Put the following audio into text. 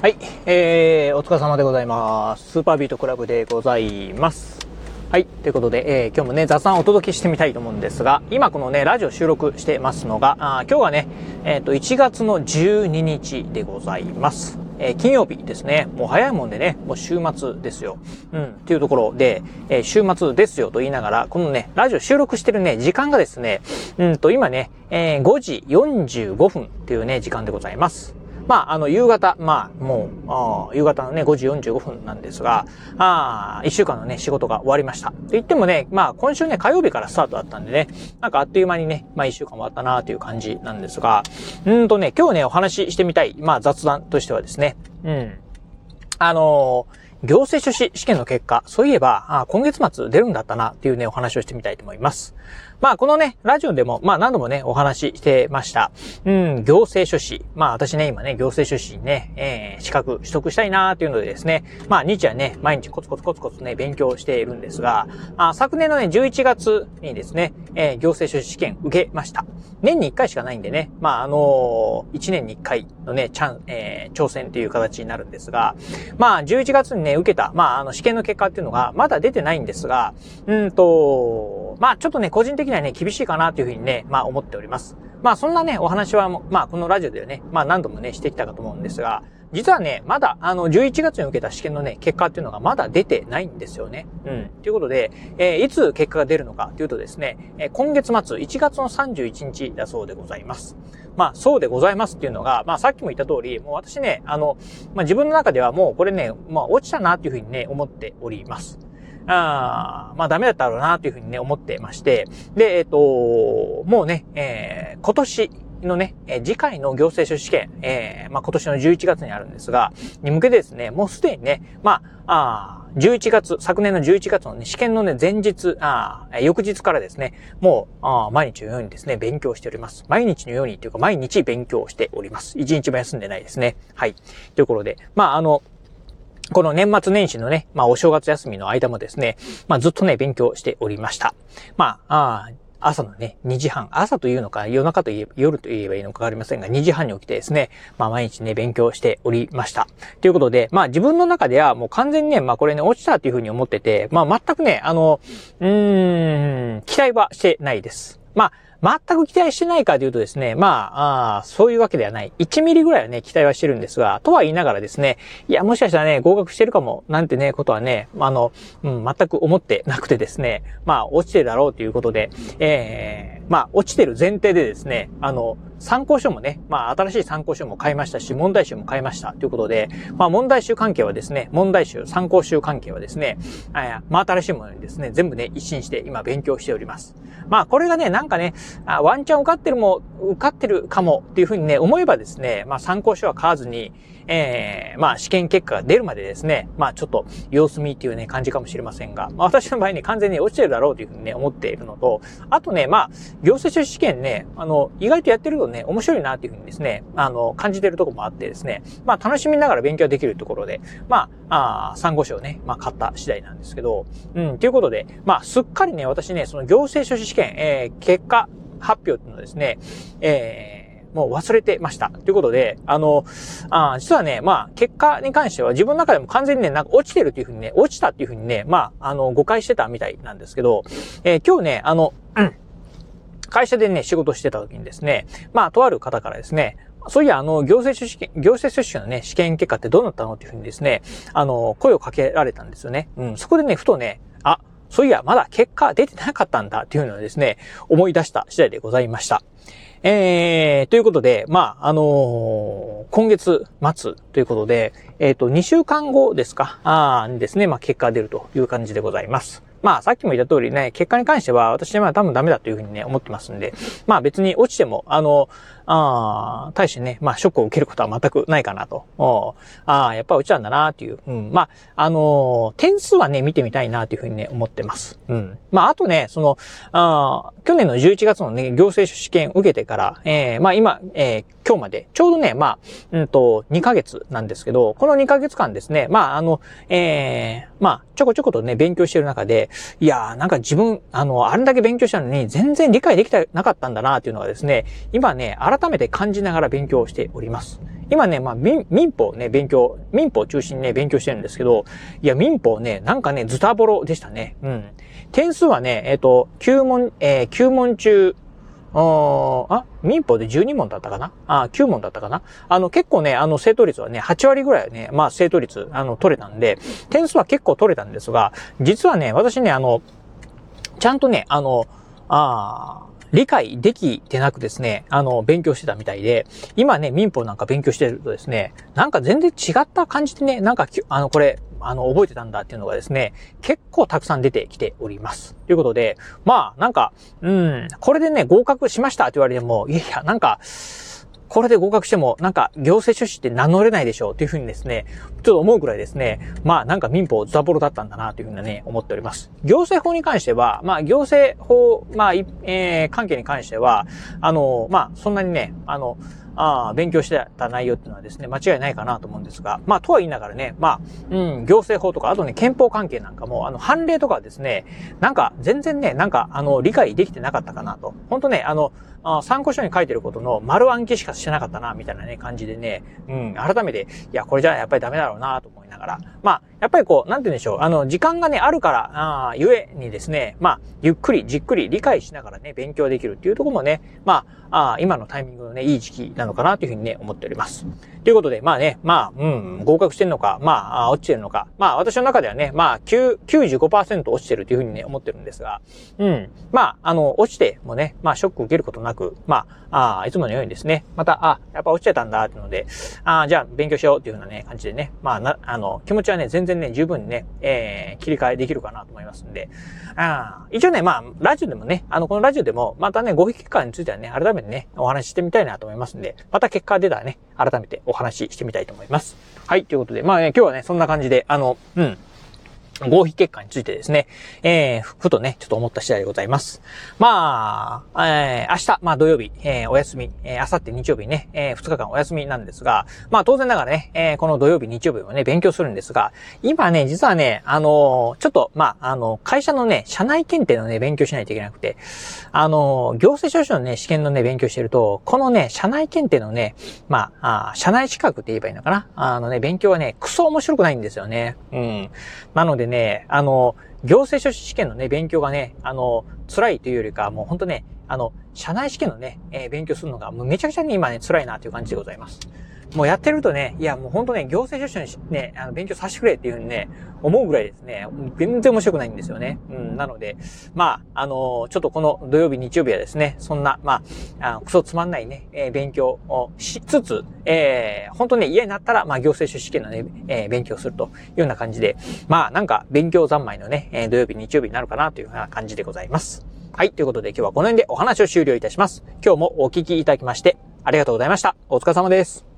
はい、えー、お疲れ様でございます。スーパービートクラブでございます。はい、ということで、えー、今日もね、雑談をお届けしてみたいと思うんですが、今このね、ラジオ収録してますのが、あ今日はね、えっ、ー、と、1月の12日でございます。えー、金曜日ですね。もう早いもんでね、もう週末ですよ。うん、っていうところで、えー、週末ですよと言いながら、このね、ラジオ収録してるね、時間がですね、うんと、今ね、えー、5時45分っていうね、時間でございます。まあ、あの、夕方、まあ、もう、夕方のね、5時45分なんですが、ああ1週間のね、仕事が終わりました。って言ってもね、まあ、今週ね、火曜日からスタートだったんでね、なんかあっという間にね、まあ、1週間終わったなという感じなんですが、うんとね、今日ね、お話ししてみたい、まあ、雑談としてはですね、うん。あのー行政書士試験の結果、そういえば、あ今月末出るんだったなっていうね、お話をしてみたいと思います。まあ、このね、ラジオでも、まあ、何度もね、お話ししてました。うん、行政書士。まあ、私ね、今ね、行政書士にね、えー、資格取得したいなーっていうのでですね、まあ、日夜ね、毎日コツコツコツコツね、勉強しているんですが、あ昨年のね、11月にですね、えー、行政書士試験受けました。年に1回しかないんでね、まあ、あのー、1年に1回のね、チャン、えー、挑戦っていう形になるんですが、まあ、11月にね、受けた、まあ、あの、試験の結果っていうのが、まだ出てないんですが、うんと、まあ、ちょっとね、個人的にはね、厳しいかなというふうにね、まあ、思っております。まあ、そんなね、お話は、まあ、このラジオでね、まあ、何度もね、してきたかと思うんですが、実はね、まだ、あの、11月に受けた試験のね、結果っていうのがまだ出てないんですよね。うん。ということで、えー、いつ結果が出るのかというとですね、えー、今月末、1月の31日だそうでございます。まあ、そうでございますっていうのが、まあ、さっきも言った通り、もう私ね、あの、まあ、自分の中ではもうこれね、まあ、落ちたなっていうふうにね、思っております。ああまあダメだったろうなというふうにね、思ってまして、で、えっ、と、もうね、えー、今年、のね、え次回の行政書試験、えー、まあ、今年の11月にあるんですが、に向けてですね、もうすでにね、まあ、あ11月、昨年の11月のね、試験のね、前日、あ翌日からですね、もう、あ毎日のようにですね、勉強しております。毎日のようにというか、毎日勉強しております。一日も休んでないですね。はい。ということで、まあ、あの、この年末年始のね、まあお正月休みの間もですね、まあずっとね、勉強しておりました。まあ、あ朝のね、2時半、朝というのか、夜中と言え、夜と言えばいいのかわかりませんが、2時半に起きてですね、まあ毎日ね、勉強しておりました。ということで、まあ自分の中ではもう完全にね、まあこれね、落ちたっていうふうに思ってて、まあ全くね、あの、うーん、期待はしてないです。まあ、全く期待してないかというとですね、まあ、あそういうわけではない。1ミリぐらいはね、期待はしてるんですが、とは言いながらですね、いや、もしかしたらね、合格してるかも、なんてね、ことはね、あの、うん、全く思ってなくてですね、まあ、落ちてるだろうということで、えー、まあ、落ちてる前提でですね、あの、参考書もね、まあ、新しい参考書も買いましたし、問題集も買いましたということで、まあ、問題集関係はですね、問題集、参考集関係はですね、あまあ、新しいものにですね、全部ね、一新して今勉強しております。まあ、これがね、なんかね、あワンチャン受かってるも、受かってるかもっていうふうにね、思えばですね、まあ、参考書は買わずに、ええー、まあ試験結果が出るまでですね、まあちょっと様子見っていうね、感じかもしれませんが、まあ私の場合ね、完全に落ちてるだろうというふうにね、思っているのと、あとね、まあ、行政書士試験ね、あの、意外とやってるとね、面白いなっていうふうにですね、あの、感じてるとこもあってですね、まあ楽しみながら勉強できるところで、まあ、あ参考書をね、まあ買った次第なんですけど、うん、ということで、まあすっかりね、私ね、その行政書士試験、えー、結果発表っていうのですね、えーもう忘れてました。ということで、あの、あ実はね、まあ、結果に関しては自分の中でも完全にね、なんか落ちてるっていうふうにね、落ちたっていうふうにね、まあ、あの、誤解してたみたいなんですけど、えー、今日ね、あの、うん、会社でね、仕事してた時にですね、まあ、とある方からですね、そういや、あの、行政書士、行政書士のね、試験結果ってどうなったのっていうふうにですね、あの、声をかけられたんですよね。うん、そこでね、ふとね、あ、そういや、まだ結果出てなかったんだっていうのをですね、思い出した次第でございました。えー、ということで、まあ、あのー、今月末ということで、えっ、ー、と、2週間後ですか、あにですね、まあ、結果が出るという感じでございます。まあ、さっきも言った通りね、結果に関しては私は多分ダメだというふうにね、思ってますんで、まあ別に落ちても、あの、ああ、対してね、まあショックを受けることは全くないかなと。ああ、やっぱ落ちたんだなっていう。うん。まあ、あのー、点数はね、見てみたいなというふうにね、思ってます。うん。まあ、あとね、その、ああ去年の11月のね、行政試験受けてから、えー、まあ今、えー、今日まで、ちょうどね、まあ、うんと、2ヶ月なんですけど、この2ヶ月間ですね、まあ、あの、えー、まあ、ちょこちょことね、勉強してる中で、いやー、なんか自分、あの、あれだけ勉強したのに、全然理解できてなかったんだなっていうのはですね、今ね、改めて感じながら勉強しております。今ね、まあ民、民法ね、勉強、民法中心にね、勉強してるんですけど、いや、民法ね、なんかね、ズタボロでしたね。うん。点数はね、えっ、ー、と、9問、えー、9問中、あ、民法で12問だったかな？あ、9問だったかな？あの、結構ね、あの、正答率はね、8割ぐらいね、まあ、正答率、あの、取れたんで、点数は結構取れたんですが、実はね、私ね、あの、ちゃんとね、あの、ああ理解できてなくですね、あの、勉強してたみたいで、今ね、民法なんか勉強してるとですね、なんか全然違った感じでね、なんか、あの、これ、あの、覚えてたんだっていうのがですね、結構たくさん出てきております。ということで、まあ、なんか、うん、これでね、合格しましたって言われても、いやいや、なんか、これで合格しても、なんか、行政書士って名乗れないでしょうっていうふうにですね、ちょっと思うくらいですね、まあ、なんか民法ザボロだったんだなというふうにね、思っております。行政法に関しては、まあ、行政法、まあ、えー、関係に関しては、あの、まあ、そんなにね、あの、あ勉強してた内容っていうのはですね、間違いないかなと思うんですが、まあ、とは言いながらね、まあ、うん、行政法とか、あとね、憲法関係なんかも、あの、判例とかですね、なんか、全然ね、なんか、あの、理解できてなかったかなと。本当ね、あの、参考書に書いてることの丸暗記しかしてなかったな、みたいなね、感じでね、うん、改めて、いや、これじゃやっぱりダメだろうな、と思ながら、まあ、やっぱりこう、なんて言うんでしょう、あの、時間がね、あるから、あゆえにですね、まあ、ゆっくり、じっくり理解しながらね、勉強できるっていうところもね、まあ、あ今のタイミングのね、いい時期なのかな、というふうにね、思っております。ということで、まあね、まあ、うん、合格してるのか、まあ、落ちてるのか、まあ、私の中ではね、まあ、9、95%落ちてるというふうにね、思ってるんですが、うん、まあ、あの、落ちてもね、まあ、ショック受けることなく、まあ、ああいつものようにですね、また、あ、やっぱ落ちてたんだ、っていうので、あじゃあ、勉強しようっていうふうなね、感じでね、まあ、な、あの、の気持ちはね、全然ね、十分にね、えー、切り替えできるかなと思いますんで、あ一応ね、まあ、ラジオでもね、あの、このラジオでも、またね、合否結果についてはね、改めてね、お話ししてみたいなと思いますんで、また結果出たらね、改めてお話ししてみたいと思います。はい、ということで、まあね、今日はね、そんな感じで、あの、うん。合否結果についてですね、えー、ふとね、ちょっと思った次第でございます。まあ、えー、明日、まあ土曜日、えー、お休み、えー、明後日日曜日ね、えー、2日間お休みなんですが、まあ当然ながらね、えー、この土曜日、日曜日もね、勉強するんですが、今ね、実はね、あのー、ちょっと、まあ、あの、会社のね、社内検定のね、勉強しないといけなくて、あのー、行政書士のね、試験のね、勉強してると、このね、社内検定のね、まあ、あ社内資格って言えばいいのかな？あのね、勉強はね、クソ面白くないんですよね。うん。なのでね、ねあの、行政書士試験のね、勉強がね、あの、辛いというよりか、もうほんとね、あの、社内試験のね、えー、勉強するのが、もうめちゃくちゃね、今ね、辛いなという感じでございます。もうやってるとね、いやもうほんとね、行政書士にね、あの勉強させてくれっていうふうにね、思うぐらいですね、全然面白くないんですよね。うん、なので、まあ、あのー、ちょっとこの土曜日、日曜日はですね、そんな、まあ、あクソつまんないね、えー、勉強をしつつ、えー、本当ね、家になったら、まあ、行政書士試験のね、えー、勉強するというような感じで、まあ、なんか、勉強三昧のね、えー、土曜日、日曜日になるかなというような感じでございます。はい、ということで今日はこの辺でお話を終了いたします。今日もお聞きいただきまして、ありがとうございました。お疲れ様です。